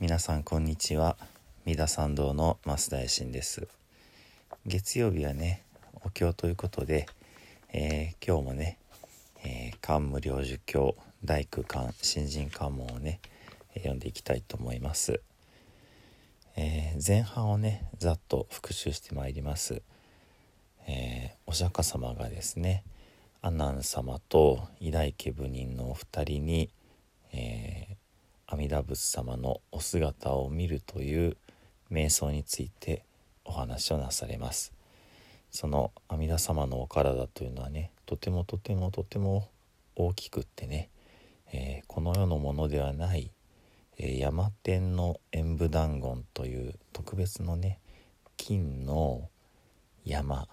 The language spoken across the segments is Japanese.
皆さんこんにちは。三田参道の増田衛進です。月曜日はねお経ということで、えー、今日もね、えー、漢無量寿経大工漢新人漢門をね読んでいきたいと思います、えー、前半をねざっと復習してまいります、えお釈迦様がですね阿南様と偉大家部人のお二人に、え阿弥陀仏様のお姿を見るという瞑想についてお話をなされます。その阿弥陀様のお体というのはねとてもとてもとても大きくってね、えー、この世のものではない、えー、山天の演武団言という特別のね金の山。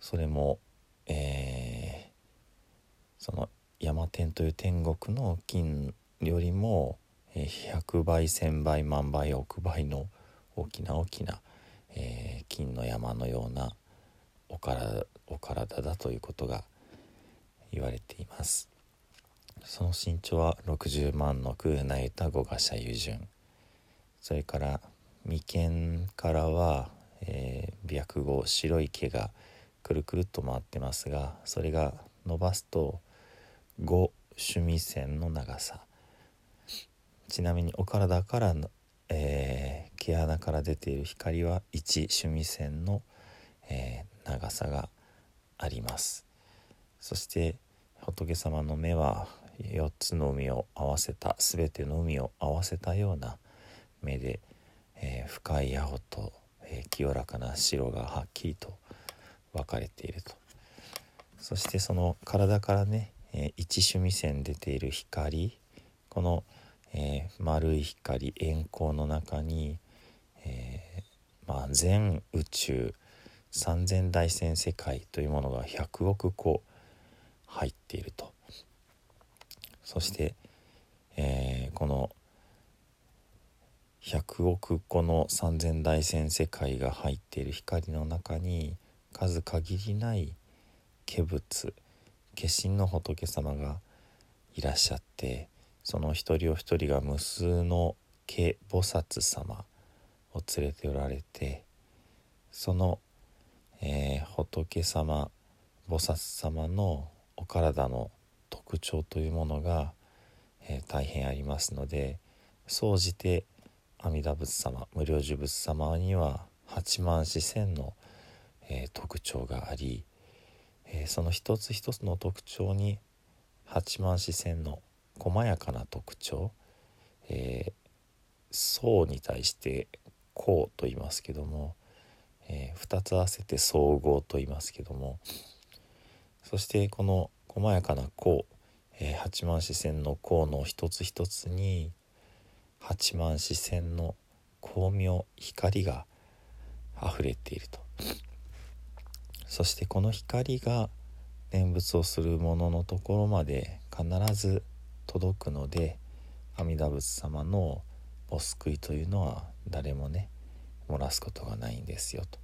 それも、えー、その山天という天国の金よりも100倍1,000倍万倍億倍の大きな大きな、えー、金の山のようなお体お体だということが言われています。その身長は60万の空なゆた五賀社油順。それから眉間からは、えー、白毫白い毛がくるくるっと回ってますがそれが伸ばすと5趣味線の長さ。ちなみにお体からの、えー、毛穴から出ている光は1趣味線の、えー、長さがあります。そして仏様の目は4つの海を合わせた全ての海を合わせたような目で、えー、深い青と、えー、清らかな白がはっきりと分かれていると。そしてその体からね、えー、一趣味線出ている光このえー、丸い光円光の中に、えー、まあ、全宇宙三千大千世界というものが100億個入っていると。そして、えー、この100億個の三千大千世界が入っている光の中に数限りない化仏化身の仏様がいらっしゃってその一人お一人が無数の化菩薩様を連れておられてその、えー、仏様菩薩様のお体の特徴というものが、えー、大変ありますので総じて阿弥陀仏様無量寿仏様には八万四千の、えー、特徴があり、えその一つ一つの特徴に八万四千の細やかな特徴、えー、層に対して「項」と言いますけども、えー、2つ合わせて「総合」と言いますけどもそしてこの細やかな項、えー、八万四千の項の一つ一つに八万四千の光明光が溢れていると。そしてこの光が念仏をする者のところまで必ず届くので阿弥陀仏様のお救いというのは誰もね漏らすことがないんですよと。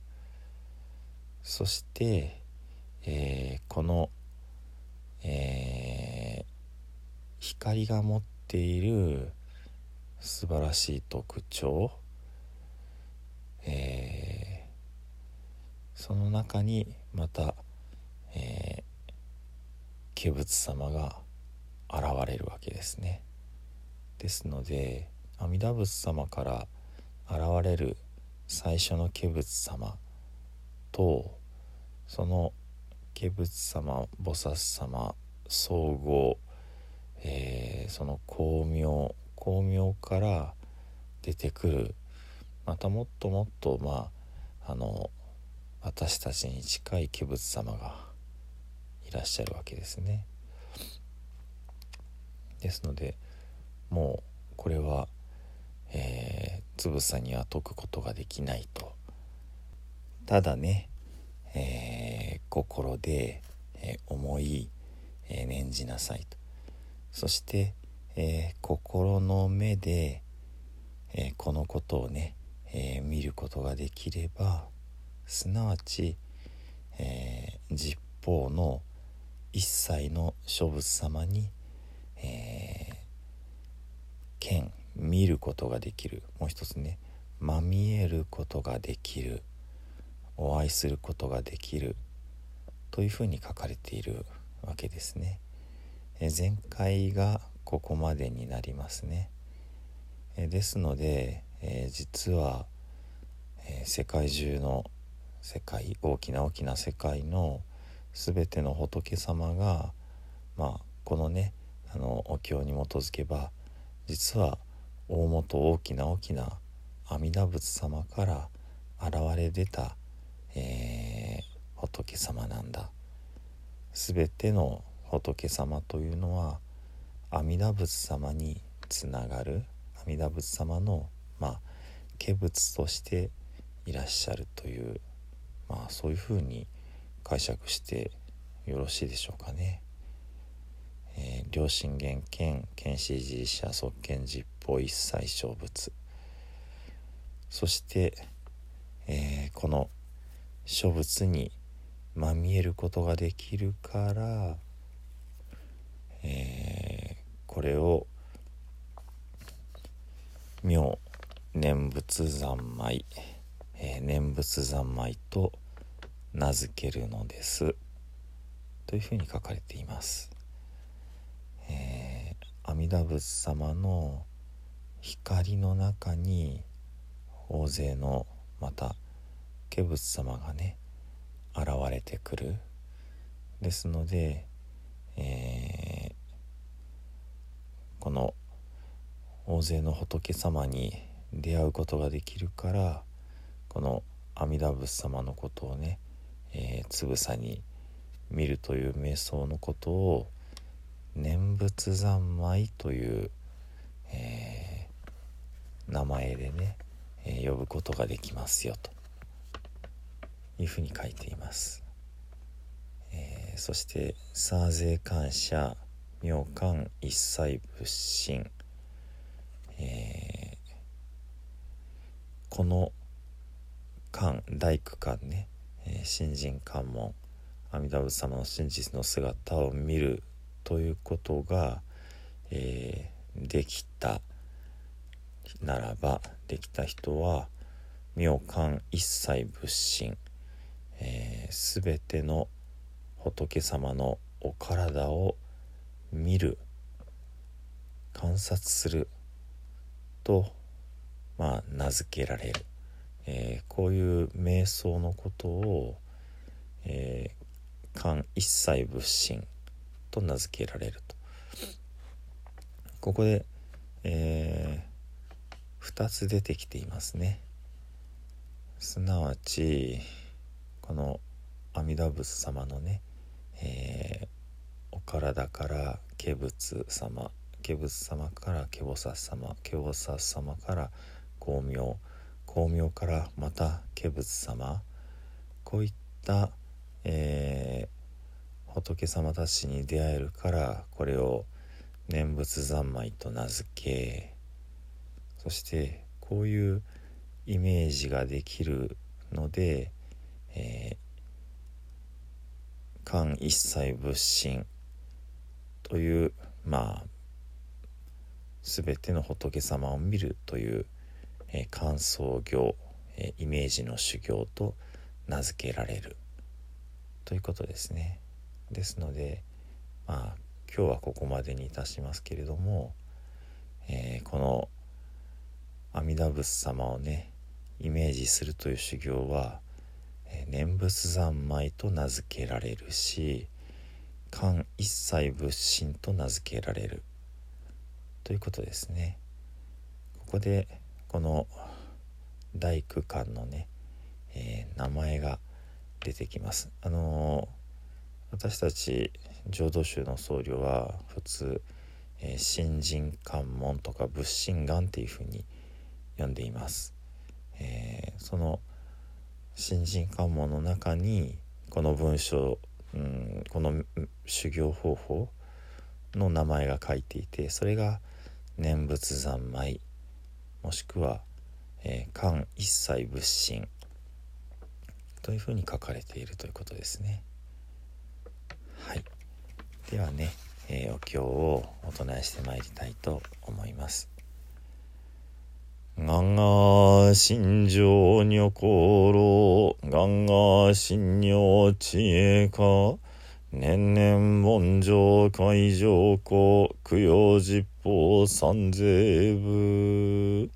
そして、えー、この、えー、光が持っている素晴らしい特徴、えー、その中にまた、えー、化仏様が現れるわけですね。ですので阿弥陀仏様から現れる最初の化仏様とその化仏様菩薩様総合、えー、その光明光明から出てくるまたもっともっとまああの私たちに近い化仏様がいらっしゃるわけですね。ですのでもうこれは、えー、つぶさには解くことができないと。ただね、えー、心で、えー、思い、えー、念じなさいと。そして、え、心の目で、え、このことをね、え、見ることができればすなわち、えー、実法の一切の諸仏様にえー、見見ることができるもう一つねまみえることができるお会いすることができるというふうに書かれているわけですね。え前回がここまでになりますね。えですので、え、実は、え、世界中の世界大きな大きな世界の全ての仏様が、まあ、このねあのお経に基づけば実は大元大きな大きな阿弥陀仏様から現れ出た、えー、仏様なんだ全ての仏様というのは阿弥陀仏様につながる阿弥陀仏様のまあ化仏としていらっしゃるというまあそういうふうに解釈してよろしいでしょうかね。えー、両親元剣剣士寺社側見実法一切小仏そして、えー、この書物にまみえることができるから、えー、これを妙念仏三昧、えー、念仏三昧と名付けるのですというふうに書かれています。阿弥陀仏様の光の中に大勢のまた化仏様がね現れてくる。ですので、えー、この大勢の仏様に出会うことができるからこの阿弥陀仏様のことをね、えー、つぶさに見るという瞑想のことを念仏三昧という、えー、名前でね、えー、呼ぶことができますよと。いうふうに書いています、えー、そして「サーゼ感謝妙観一切仏心」え、この観大工観ね、えー、新人観門阿弥陀仏様の真実の姿を見るということが、えー、できたならばできた人は妙観一切仏心えー、全ての仏様のお体を見る観察するとまあ名付けられる、えー、こういう瞑想のことを、えー、観一切仏心と名付けられると。ここで、えー、2つ出てきていますね。すなわちこの阿弥陀仏様のね、えー、お体から化仏様化仏様から化菩薩様化菩薩様から光明光明からまた化仏様こういった、えー、仏様たちに出会えるからこれを念仏三昧と名付けそしてこういうイメージができるのでえー、観一切仏心というまあ全ての仏様を見るという、えー、観想行、えー、イメージの修行と名付けられるということですね。ですのでまあ今日はここまでにいたしますけれども、えー、この阿弥陀仏様をねイメージするという修行はえ念仏三昧と名付けられるし観一切仏心と名付けられるということですね。ここでこの大工館のね、えー、名前が出てきます。あのー、私たち浄土宗の僧侶は普通、えー、新人関門とか仏心願っていうふうに呼んでいます。えー、その新人関門の中にこの文章、うん、この修行方法の名前が書いていてそれが念仏三昧もしくは「えー、一切仏心」というふうに書かれているということですね。はい、ではね、えー、お経をお唱えしてまいりたいと思います。がガが心情女心がガが心女知恵か年々文上会上庫供養実法三税部。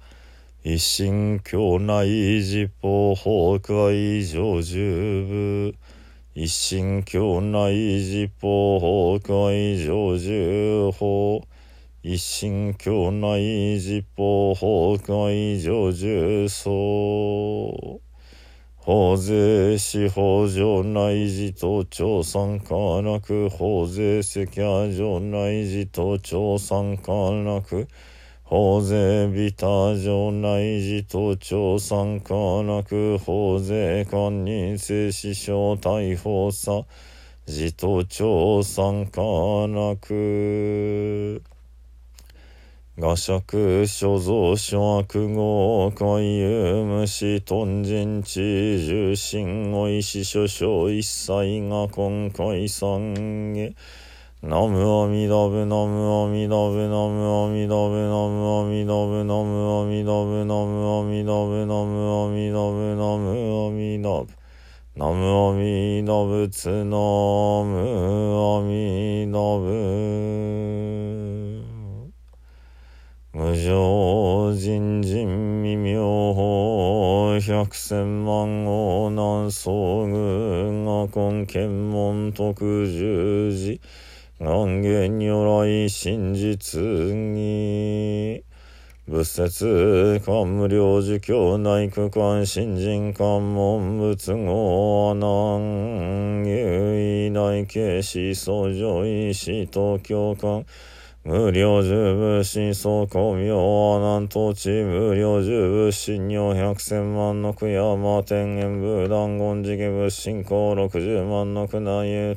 一心境内実法崩壊上十部。一心境内寺法会上十法。一心境内寺法会上十僧法税司法上内寺と長参加なく。法税責任上内寺と長参加なく。法税ビタ城内寺と庁参加なく法税官人生死傷逮捕さ。寺と庁参加なく。画尺所蔵所悪号海遊虫豚人地重心おいし所掌一切が今回参へのむおみどぶのむおみどぶのむおみどぶのむおみどぶのむおみどぶのむおみどぶのむおみどぶのむおみどぶ。のむおみどぶつのむおみどぶ。無常人人未明法百千万号南総軍が根検問特十字願言如来真実に。仏説官無量事教内区間新人官門仏語阿南有意内慶思想上医師東京官無料寿仏心相公明阿南統治無料寿仏心尿百千万の区山天元部断言辞業部信仰六十万の区内言う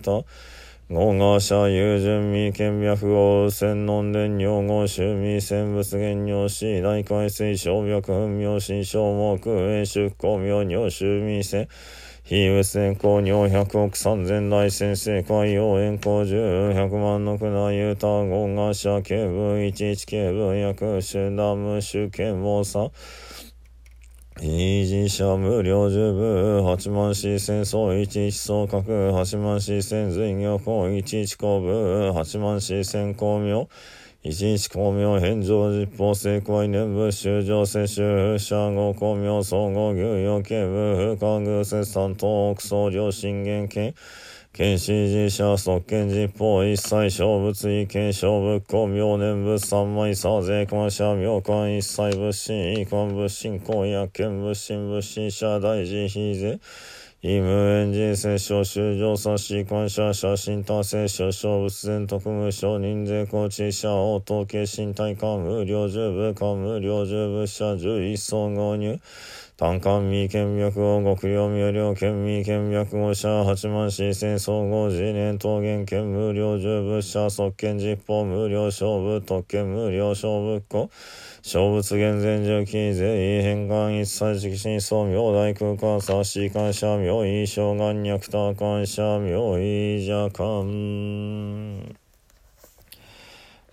合合者友人未見脈王専門伝尿合臭未戦物原尿死ミ海水小脈分明心小木栄出光明尿臭未戦非物先ョ尿百億三千大先生海洋円光十百万の九内ユタ合合者警部一一警部薬手ダム主剣王さん維持者無料十部、八万四千総一一総格、八万四千随行公一一公部、八万四千公明、一一公明返上実法成功年部、修正接種、社後公明総合牛養系部、不可偶接三等、奥総領信玄系、検視寺社即検事法一切小物意見小物公明年仏三枚差税関者明官一切仏心遺官仏心公約見仏心仏心社大事非税異無縁人生小修上差し官者写真達成者小仏前特務省認税高知者応統計身体幹無料十部官無料十部社十一層合入単管未見脈を極量明瞭見未見脈を者八万四千総合次年桃源県無料十物者即見実法無料勝負特権無料勝負庫勝物厳然重機税異変換一切直進層明大空間差し感謝明意障眼脈多感謝明意邪感。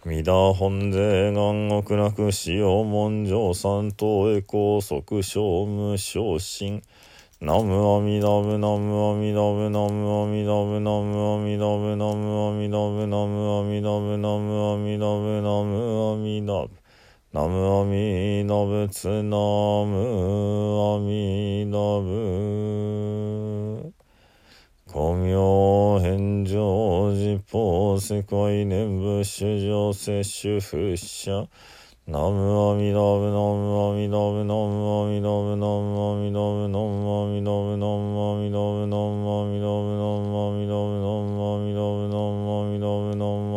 皆本税願極楽塩文上三等へ高速小無昇進ナムアミダブナムアミダブナムアミダブナムアミダブナムアミダブナムアミダブナムアミダブナムアミダブナムアミダブツナムアミダブ。光明法世界念仏主上摂取不捨。ナムアミダブナムアミダブナムアミダブナムアミダブナムアミダブナムアミダブナムアミダブナムアミダブナムアミダブナムアミダブナムアミダブナム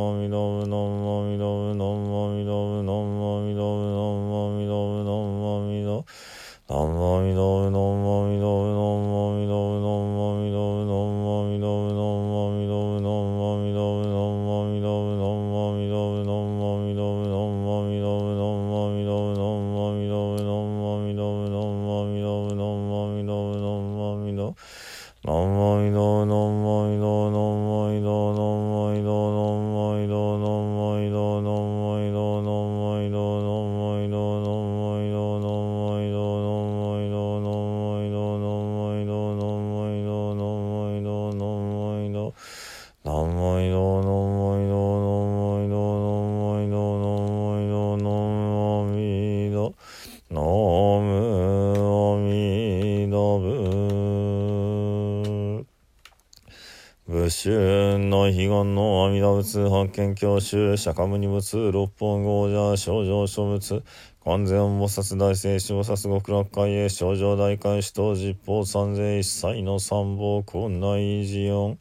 不春の悲願の阿弥陀仏発見教習釈迦牟尼仏六本豪者症状諸仏完全菩薩大聖子菩薩極楽会へ症状大開始と実法三世一切の三宝困内寺音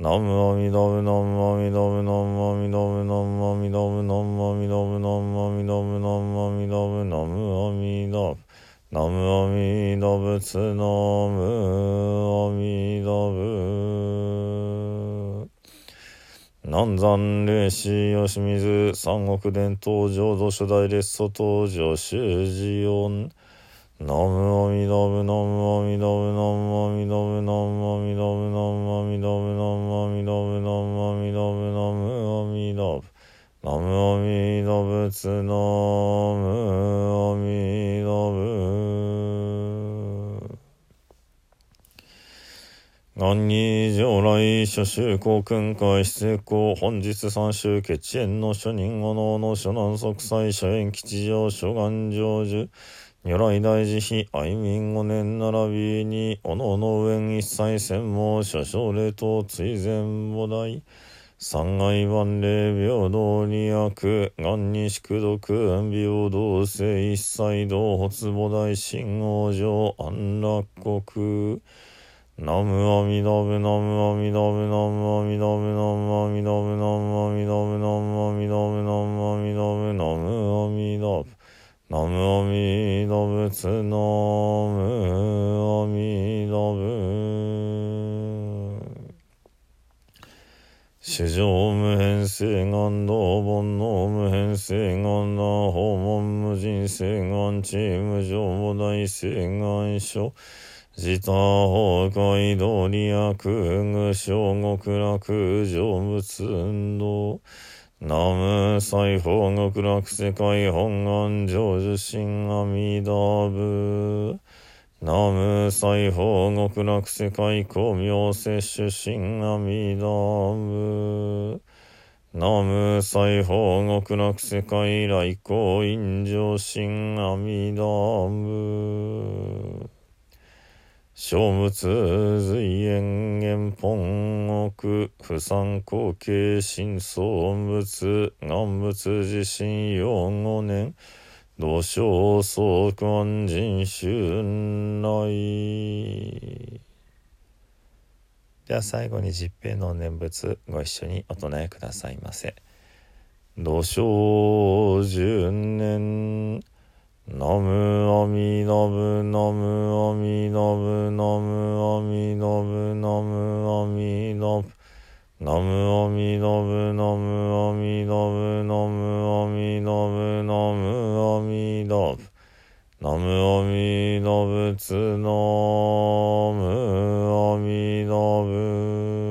南無阿弥陀仏南無阿弥陀仏南無阿弥陀仏南無阿弥陀仏南無阿弥陀仏南無阿弥陀仏南無阿弥陀仏南無阿弥陀仏南無阿弥陀仏南無阿弥陀仏南山霊師吉水三国伝統浄土初代列祖登場修二音。ナムオミノムノムオミノムノムオミノムノムオミノムノムオミノムノムオミノムノムオミノムノムオミノムナムオミノブツノムオミノブ何に上来諸宗公訓会施成公本日三州決縁の諸人五能の諸南息災諸縁吉祥諸願成就。如来大慈悲愛民五年並びにおのおの上一切専門諸奨礼等追善母大三害万礼平等に悪願に宿毒平等性一切同発母大神王上安楽国。ナムアミダブナムアミダブナムアミダブナムアミダブナムアミダブナムアミダブナムアミダブナムアミダブナムアミダ仏ナムアミダブ史上無変性願道煩悩無変性願な訪問無人性願地無常母大性願書自他崩壊道理悪具小極楽成仏運動南無西方極楽世界本願成就心阿弥陀仏。南無西方極楽世界光明摂取心阿弥陀仏。南無西方極楽世界来光陰上心阿弥陀仏。小仏随縁元本奥不参後継新相仏願仏自身用五年。土生相関人春来では最後に十平の念仏ご一緒にお唱えくださいませ。土生十年。ナムアミダブナムアミダブナムアミダブナムアミダブナムアミダブナムアミダブナムアミダブナムアミダブナムアミダブツナムアミダブ